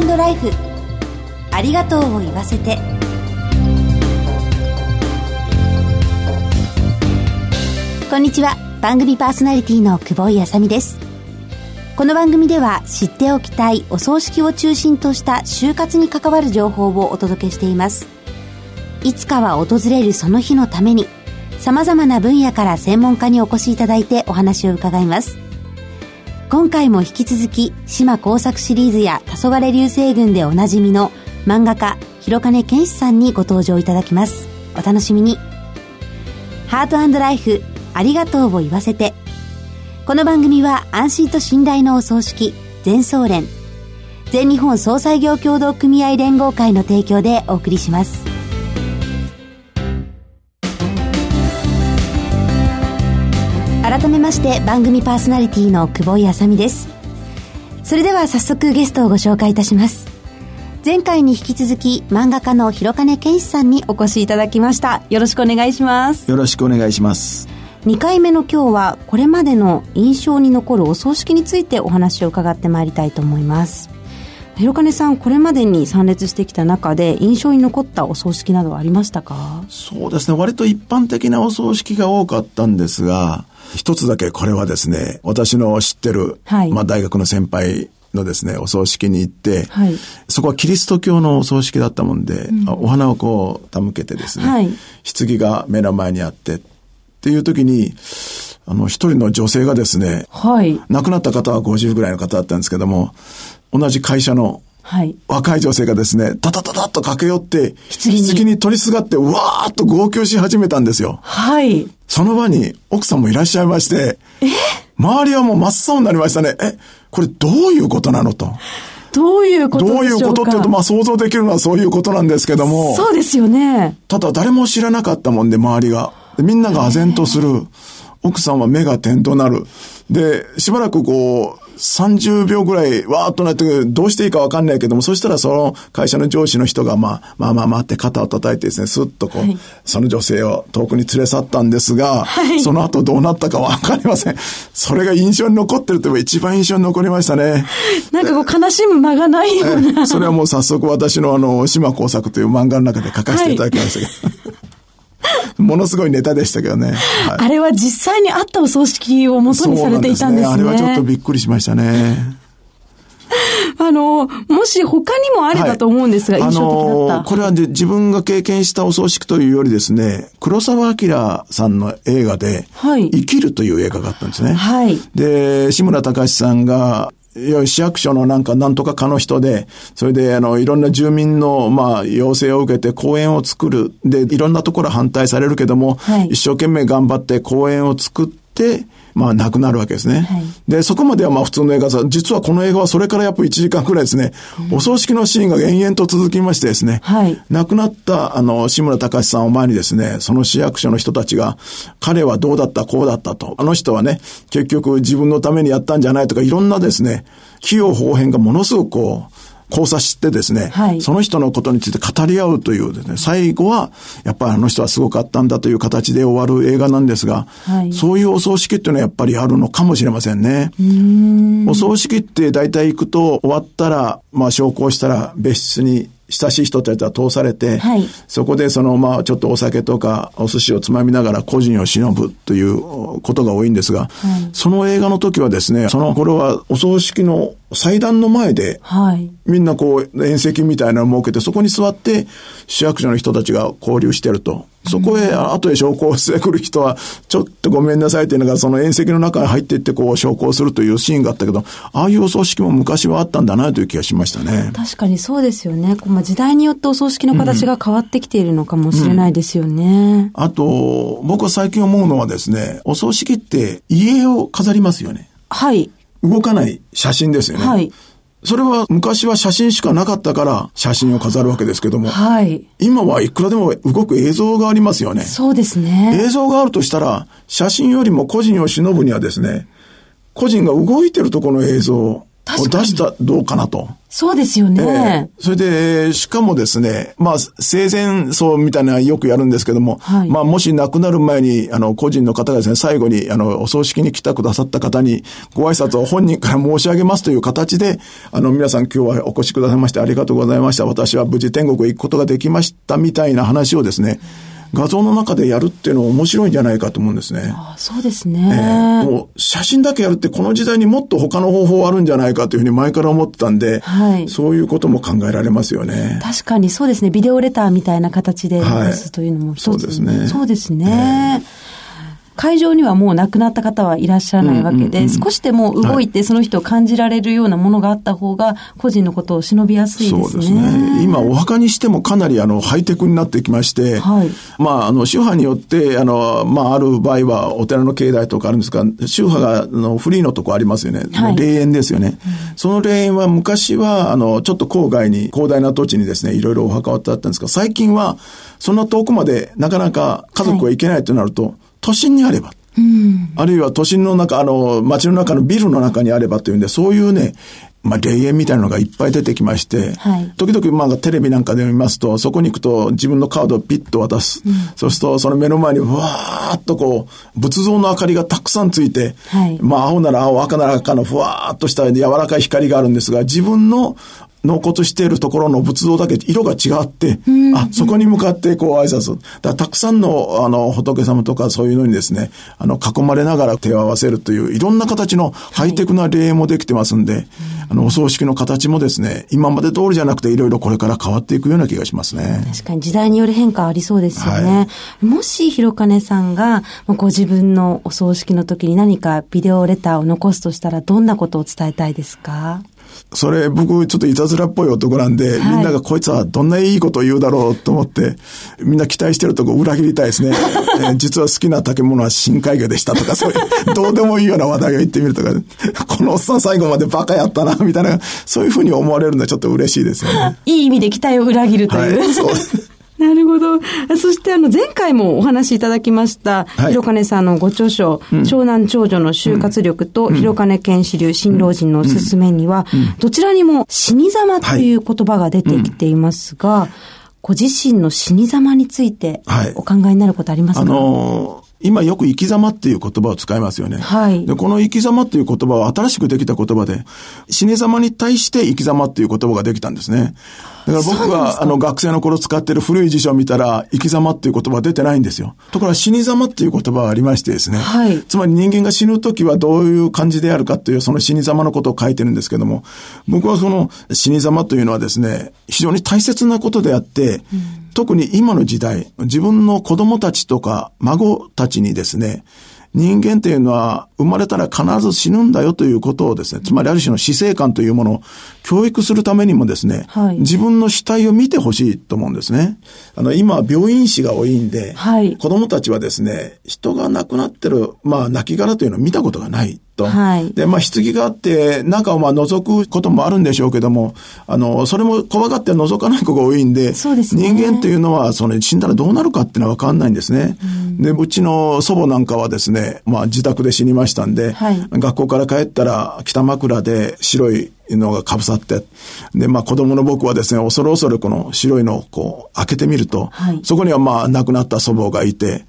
トライフ。ありがとうを言わせて。こんにちは。番組パーソナリティの久保井あさみです。この番組では知っておきたいお葬式を中心とした就活に関わる情報をお届けしています。いつかは訪れるその日のために様々な分野から専門家にお越しいただいてお話を伺います。今回も引き続き島工作シリーズや黄昏流星群でおなじみの漫画家広金健志さんにご登場いただきます。お楽しみに。ハートライフありがとうを言わせて。この番組は安心と信頼のお葬式全総連全日本総裁業協同組合連合会の提供でお送りします。改めまして番組パーソナリティの久保井あさみです。それでは早速ゲストをご紹介いたします。前回に引き続き漫画家の広金健志さんにお越しいただきました。よろしくお願いします。よろしくお願いします。2回目の今日はこれまでの印象に残るお葬式についてお話を伺ってまいりたいと思います広金さんこれまでに参列してきた中で印象に残ったお葬式などはありましたか？そうですね。割と一般的なお葬式が多かったんですが一つだけこれはですね私の知ってる、はい、まあ、大学の先輩のですね、お葬式に行って、はい、そこはキリスト教のお葬式だったもんで、うん、お花をこう手向けてですね、はい、棺が目の前にあってっていう時に、あの、一人の女性がですね、はい、亡くなった方は50ぐらいの方だったんですけども、同じ会社のはい、若い女性がですね、タタタタッと駆け寄って、棺に取りすがって、うわーっと号泣し始めたんですよ。はい。その場に奥さんもいらっしゃいまして、え？周りはもう真っ青になりましたね。え、これどういうことなのと。どういうことどういうことっていうと、まあ想像できるのはそういうことなんですけども。そうですよね。ただ誰も知らなかったもんで、周りが。みんなが唖然とする。奥さんは目が点となる。で、しばらくこう、30秒ぐらいわーっとなって、どうしていいかわかんないけども、そしたらその会社の上司の人が、まあ、まあまあまあって肩を叩いてですね、スッとこう、はい、その女性を遠くに連れ去ったんですが、はい、その後どうなったかわかりません。それが印象に残ってるといえば一番印象に残りましたね。なんかこう悲しむ間がないような。それはもう早速私のあの、島工作という漫画の中で書かせていただきましたけど。はい ものすごいネタでしたけどね。はい、あれは実際にあったお葬式を元にされていたんですね。すねあれはちょっとびっくりしましたね。あの、もし他にもあればと思うんですが、はい、印象的だった。これは自分が経験したお葬式というよりですね、黒沢明さんの映画で、はい、生きるという映画があったんですね。はい。で、志村隆さんが市役所のなんかなんとか課の人で、それであの、いろんな住民の、まあ、要請を受けて公園を作る。で、いろんなところ反対されるけども、はい、一生懸命頑張って公園を作って、まあ、なくなるわけですね。はい、で、そこまではまあ普通の映画さ、実はこの映画はそれからやっぱ1時間くらいですね、うん、お葬式のシーンが延々と続きましてですね、はい、亡くなったあの、志村隆さんを前にですね、その市役所の人たちが、彼はどうだった、こうだったと、あの人はね、結局自分のためにやったんじゃないとか、いろんなですね、器用方変がものすごくこう、交差してですね、はい、その人のことについて語り合うというですね、最後は、やっぱりあの人はすごかったんだという形で終わる映画なんですが、はい、そういうお葬式っていうのはやっぱりあるのかもしれませんね。お葬式って大体行くと終わったら、まあ昇降したら別室に親しい人たちは通されて、はい、そこでそのまあちょっとお酒とかお寿司をつまみながら個人を忍ぶということが多いんですが、はい、その映画の時はですね、その頃はお葬式の祭壇の前で、はい、みんなこう宴席みたいなのを設けてそこに座って市役所の人たちが交流してると。そこへ後で証拠をしてくる人は、ちょっとごめんなさいっていうのが、その宴席の中に入っていってこう証拠をするというシーンがあったけど、ああいうお葬式も昔はあったんだなという気がしましたね。確かにそうですよね。まあ、時代によってお葬式の形が変わってきているのかもしれないですよね。うんうん、あと、僕は最近思うのはですね、お葬式って家を飾りますよね。はい。動かない写真ですよね。はい。それは昔は写真しかなかったから写真を飾るわけですけども、はい。今はいくらでも動く映像がありますよね。そうですね。映像があるとしたら、写真よりも個人を忍ぶにはですね、個人が動いてるとこの映像を出したどうかなと。そうですよね。えー、それで、しかもですね、まあ、生前葬みたいなのはよくやるんですけども、はい、まあ、もし亡くなる前に、あの、個人の方がですね、最後に、あの、お葬式に来てくださった方に、ご挨拶を本人から申し上げますという形で、あの、皆さん今日はお越しくださいましてありがとうございました。私は無事天国へ行くことができましたみたいな話をですね、うん画像の中でやるっていうのは面白いんじゃないかと思うんですね。あそうですね、えー、もう写真だけやるってこの時代にもっと他の方法あるんじゃないかというふうに前から思ってたんで、はい、そういうことも考えられますよね。確かにそうですね。ビデオレターみたいな形で残すというのも一つ、はい、そうですね。そうですね。えー会場にはもう亡くなった方はいらっしゃらないわけで、少しでも動いてその人を感じられるようなものがあった方が、個人のことを忍びやすいですね。そうですね。今、お墓にしてもかなりあの、ハイテクになってきまして、はい、まあ、あの、宗派によって、あの、まあ、ある場合はお寺の境内とかあるんですが、宗派が、あの、フリーのとこありますよね。はい、霊園ですよね。うん、その霊園は昔は、あの、ちょっと郊外に、広大な土地にですね、いろいろお墓はあったんですが、最近は、そんな遠くまでなかなか家族は行けないとなると、はい都心にあれば。うん、あるいは都心の中、あの、街の中のビルの中にあればというんで、そういうね、まあ、霊園みたいなのがいっぱい出てきまして、はい、時々、まあ、テレビなんかで見ますと、そこに行くと自分のカードをピッと渡す。うん、そうすると、その目の前に、わーっとこう、仏像の明かりがたくさんついて、はい、まあ、青なら青、赤なら赤のふわーっとした柔らかい光があるんですが、自分の納骨しているところの仏像だけ色が違って、あ、そこに向かってこう挨拶。だたくさんのあの仏様とかそういうのにですね、あの囲まれながら手を合わせるといういろんな形のハイテクな霊園もできてますんで、はい、あのお葬式の形もですね、今まで通りじゃなくていろいろこれから変わっていくような気がしますね。確かに時代による変化ありそうですよね。はい、もし広金さんがご自分のお葬式の時に何かビデオレターを残すとしたらどんなことを伝えたいですか？それ僕ちょっといたずらっぽい男なんで、はい、みんながこいつはどんないいことを言うだろうと思って、みんな期待してるとこ裏切りたいですね。えー、実は好きな竹物は深海魚でしたとか、そういう、どうでもいいような話題を言ってみるとか、このおっさん最後までバカやったな、みたいな、そういうふうに思われるのはちょっと嬉しいですよね。いい意味で期待を裏切るという。はい、そうなるほど。そしてあの前回もお話しいただきました、はい、広金さんのご著書、うん、長男長女の就活力と、広金健志流新老人のおすすめには、どちらにも死に様という言葉が出てきていますが、はい、ご自身の死に様についてお考えになることありますか、あのー今よく生き様っていう言葉を使いますよね。はい。で、この生き様っていう言葉は新しくできた言葉で、死に様に対して生き様っていう言葉ができたんですね。だから僕があの学生の頃使ってる古い辞書を見たら、生き様っていう言葉は出てないんですよ。ところが死に様っていう言葉がありましてですね。はい。つまり人間が死ぬ時はどういう感じであるかっていうその死に様のことを書いてるんですけども、僕はその死に様というのはですね、非常に大切なことであって、うん特に今の時代、自分の子供たちとか孫たちにですね、人間っていうのは生まれたら必ず死ぬんだよということをですね、つまりある種の死生観というものを教育するためにもですね、はい、自分の死体を見てほしいと思うんですね。あの、今病院死が多いんで、はい、子供たちはですね、人が亡くなってる、まあ、亡骸というのを見たことがないと。はい。で、まあ、棺があって、中をまあ覗くこともあるんでしょうけども、あの、それも怖がって覗かない子が多いんで、ですね。人間というのは、その、死んだらどうなるかっていうのはわかんないんですね。うん、で、うちの祖母なんかはですね、まあ、自宅で死にましたんで、はい、学校から帰ったら、北枕で白いのがかぶさって、で、まあ子供の僕はですね、恐る恐るこの白いのをこう開けてみると、はい、そこにはまあ亡くなった祖母がいて、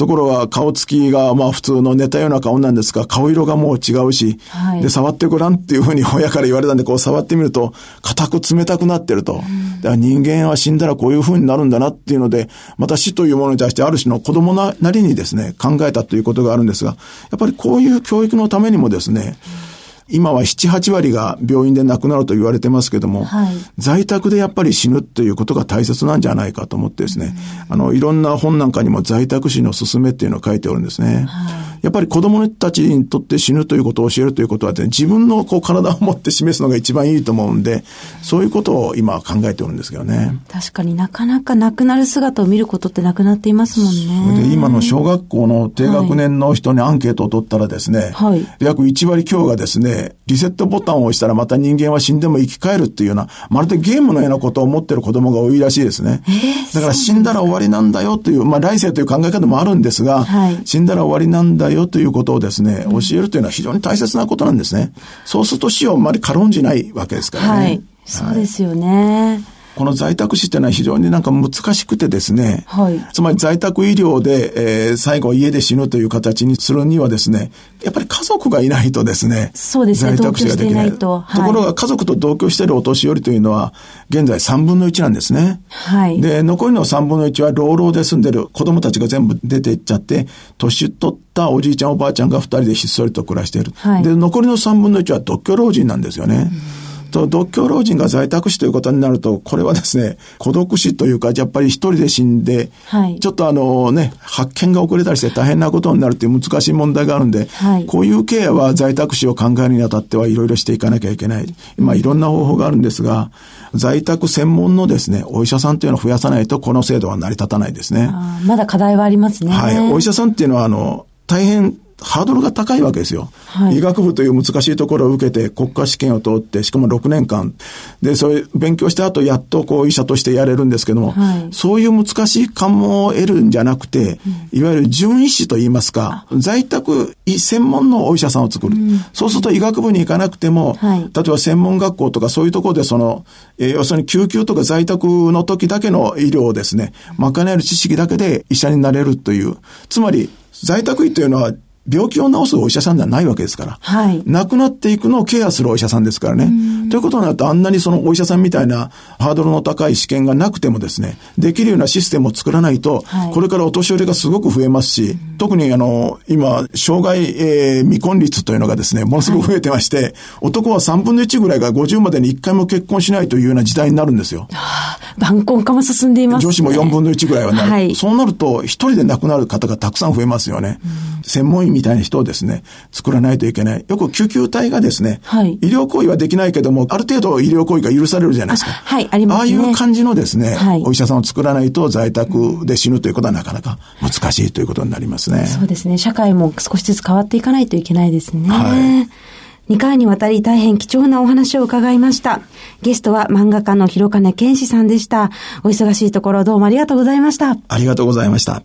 ところが顔つきがまあ普通の寝たような顔なんですが、顔色がもう違うし、はい、で、触ってごらんっていうふうに親から言われたんで、こう触ってみると、硬く冷たくなってると。だから人間は死んだらこういうふうになるんだなっていうので、また死というものに対してある種の子供なりにですね、考えたということがあるんですが、やっぱりこういう教育のためにもですね、うん今は7、8割が病院で亡くなると言われてますけども、はい、在宅でやっぱり死ぬっていうことが大切なんじゃないかと思ってですね、あの、いろんな本なんかにも在宅死の勧めっていうのを書いておるんですね。はいやっぱり子供たちにとって死ぬということを教えるということは、ね、自分のこう体を持って示すのが一番いいと思うんで、そういうことを今考えておるんですけどね。確かになかなか亡くなる姿を見ることってなくなっていますもんね。で、今の小学校の低学年の人にアンケートを取ったらですね、はい、約1割強がですね、リセットボタンを押したらまた人間は死んでも生き返るっていうような、まるでゲームのようなことを思ってる子供が多いらしいですね。えー、だから死んだら終わりなんだよという、まあ来世という考え方もあるんですが、はい、死んだら終わりなんだだよということをですね、教えるというのは非常に大切なことなんですね。そうすると死をあまり軽んじないわけですからね。はい。そうですよね。はいこの在宅死っていうのは非常になんか難しくてですね、はい、つまり在宅医療で、えー、最後家で死ぬという形にするにはですね、やっぱり家族がいないとですね、そうですね、在宅死ができない。と、はい、ところが家族と同居しているお年寄りというのは、現在3分の1なんですね。はい。で、残りの3分の1は老老で住んでる子供たちが全部出ていっちゃって、年取ったおじいちゃんおばあちゃんが2人でひっそりと暮らしている。はい、で、残りの3分の1は独居老人なんですよね。うんと、独居老人が在宅死ということになると、これはですね、孤独死というか、やっぱり一人で死んで、はい、ちょっとあのね、発見が遅れたりして大変なことになるという難しい問題があるんで、はい、こういうケアは在宅死を考えるにあたってはいろいろしていかなきゃいけない。まあいろんな方法があるんですが、在宅専門のですね、お医者さんというのを増やさないと、この制度は成り立たないですね。まだ課題はありますね。はい。お医者さんっていうのは、あの、大変ハードルが高いわけですよ。はい、医学部という難しいところを受けて国家試験を通って、しかも6年間。で、そういう勉強した後、やっとこう医者としてやれるんですけども、はい、そういう難しい関門を得るんじゃなくて、うん、いわゆる準医師といいますか、在宅医専門のお医者さんを作る。うん、そうすると医学部に行かなくても、はい、例えば専門学校とかそういうところでその、えー、要するに救急とか在宅の時だけの医療をですね、賄える知識だけで医者になれるという。つまり、在宅医というのは病気を治すお医者さんではないわけですから。はい。亡くなっていくのをケアするお医者さんですからね。ということになると、あんなにそのお医者さんみたいなハードルの高い試験がなくてもですね、できるようなシステムを作らないと、はい、これからお年寄りがすごく増えますし、特にあの、今、障害、えー、未婚率というのがですね、ものすごく増えてまして、はい、男は3分の1ぐらいが50までに1回も結婚しないというような時代になるんですよ。はあ、晩婚化も進んでいます、ね、女子も4分の1ぐらいはなる。はい、そうなると、一人で亡くなる方がたくさん増えますよね。専門医みたいな人をですね、作らないといけない。よく救急隊がですね、はい、医療行為はできないけども、ある程度医療行為が許されるじゃないですか。はい、ありますね。ああいう感じのですね、はい、お医者さんを作らないと在宅で死ぬということはなかなか難しいということになりますね。そうですね。社会も少しずつ変わっていかないといけないですね。はい2回にわたり大変貴重なお話を伺いました。ゲストは漫画家の広金健志さんでした。お忙しいところどうもありがとうございました。ありがとうございました。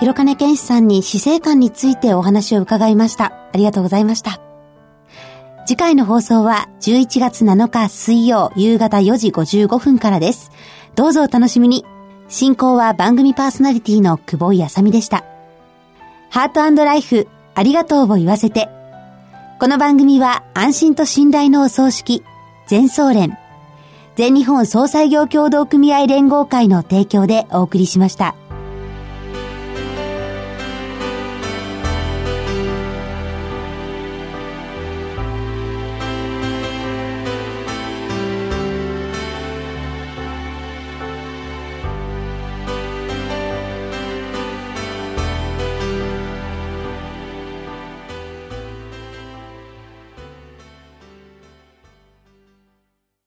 広金健志さんに死生観についてお話を伺いました。ありがとうございました。次回の放送は11月7日水曜夕方4時55分からです。どうぞお楽しみに。進行は番組パーソナリティの久保井あさみでした。ハートライフ、ありがとうを言わせて。この番組は安心と信頼のお葬式、全総連、全日本総裁業協同組合連合会の提供でお送りしました。